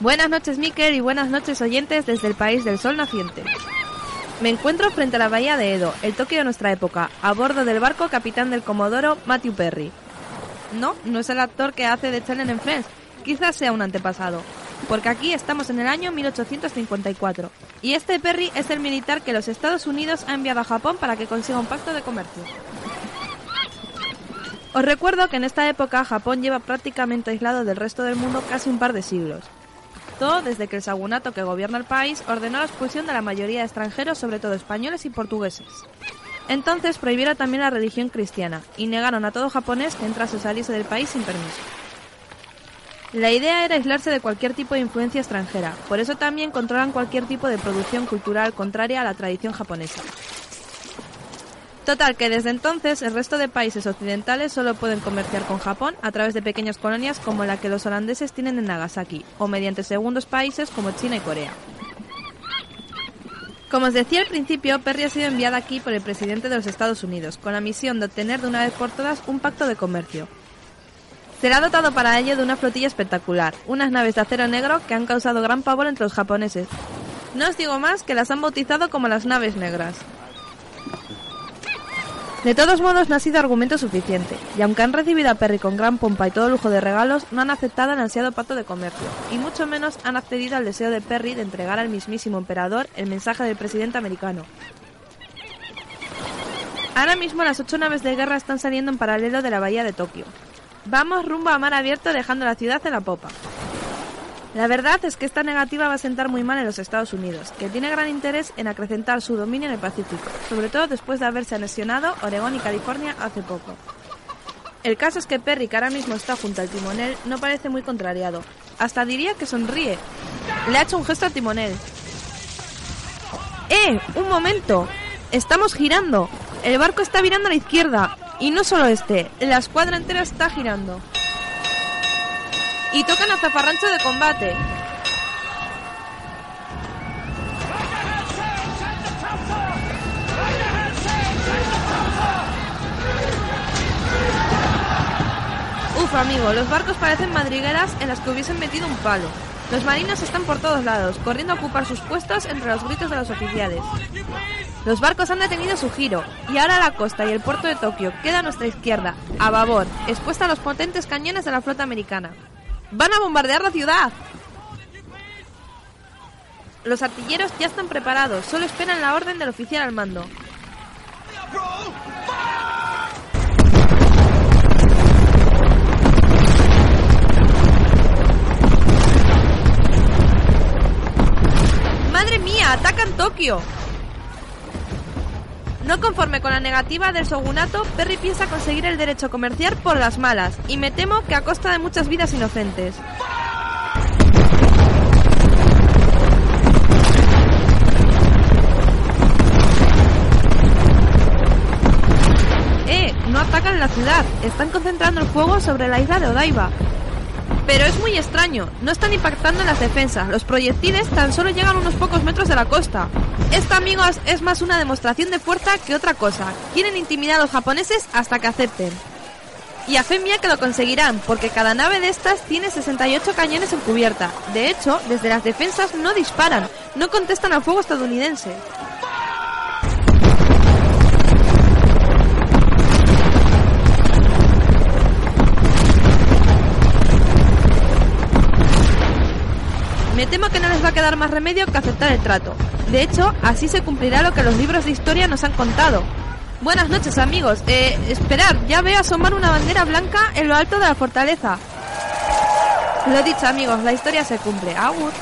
Buenas noches, Miker, y buenas noches, oyentes desde el país del sol naciente. Me encuentro frente a la bahía de Edo, el Tokio de nuestra época, a bordo del barco capitán del Comodoro Matthew Perry. No, no es el actor que hace de Chelen en Friends, quizás sea un antepasado, porque aquí estamos en el año 1854, y este Perry es el militar que los Estados Unidos ha enviado a Japón para que consiga un pacto de comercio. Os recuerdo que en esta época Japón lleva prácticamente aislado del resto del mundo casi un par de siglos. Desde que el sagunato que gobierna el país ordenó la expulsión de la mayoría de extranjeros, sobre todo españoles y portugueses. Entonces prohibieron también la religión cristiana y negaron a todo japonés que entrase o saliese del país sin permiso. La idea era aislarse de cualquier tipo de influencia extranjera, por eso también controlan cualquier tipo de producción cultural contraria a la tradición japonesa. Total, que desde entonces el resto de países occidentales solo pueden comerciar con Japón a través de pequeñas colonias como la que los holandeses tienen en Nagasaki, o mediante segundos países como China y Corea. Como os decía al principio, Perry ha sido enviada aquí por el presidente de los Estados Unidos, con la misión de obtener de una vez por todas un pacto de comercio. Será dotado para ello de una flotilla espectacular, unas naves de acero negro que han causado gran pavor entre los japoneses. No os digo más que las han bautizado como las naves negras. De todos modos, no ha sido argumento suficiente, y aunque han recibido a Perry con gran pompa y todo lujo de regalos, no han aceptado el ansiado pacto de comercio, y mucho menos han accedido al deseo de Perry de entregar al mismísimo emperador el mensaje del presidente americano. Ahora mismo las ocho naves de guerra están saliendo en paralelo de la bahía de Tokio. Vamos rumbo a mar abierto dejando la ciudad en la popa. La verdad es que esta negativa va a sentar muy mal en los Estados Unidos, que tiene gran interés en acrecentar su dominio en el Pacífico, sobre todo después de haberse anexionado Oregón y California hace poco. El caso es que Perry, que ahora mismo está junto al timonel, no parece muy contrariado. Hasta diría que sonríe. Le ha hecho un gesto al timonel. ¡Eh! ¡Un momento! ¡Estamos girando! El barco está virando a la izquierda. Y no solo este, la escuadra entera está girando y tocan a zafarrancho de combate. Uf, amigo, los barcos parecen madrigueras en las que hubiesen metido un palo. Los marinos están por todos lados, corriendo a ocupar sus puestos entre los gritos de los oficiales. Los barcos han detenido su giro, y ahora la costa y el puerto de Tokio queda a nuestra izquierda, a babor, expuesta a los potentes cañones de la flota americana. ¡Van a bombardear la ciudad! Los artilleros ya están preparados, solo esperan la orden del oficial al mando. ¡Madre mía! ¡Atacan Tokio! No conforme con la negativa del shogunato, Perry piensa conseguir el derecho a comerciar por las malas, y me temo que a costa de muchas vidas inocentes. ¡Eh! No atacan la ciudad, están concentrando el fuego sobre la isla de Odaiba. Pero es muy extraño, no están impactando en las defensas, los proyectiles tan solo llegan unos pocos metros de la costa. Esto, amigos, es más una demostración de fuerza que otra cosa. Quieren intimidar a los japoneses hasta que acepten. Y a fe mía que lo conseguirán, porque cada nave de estas tiene 68 cañones en cubierta. De hecho, desde las defensas no disparan, no contestan al fuego estadounidense. Me temo que no les va a quedar más remedio que aceptar el trato. De hecho, así se cumplirá lo que los libros de historia nos han contado. Buenas noches, amigos. Eh, esperad, ya veo asomar una bandera blanca en lo alto de la fortaleza. Lo dicho, amigos, la historia se cumple. Agur.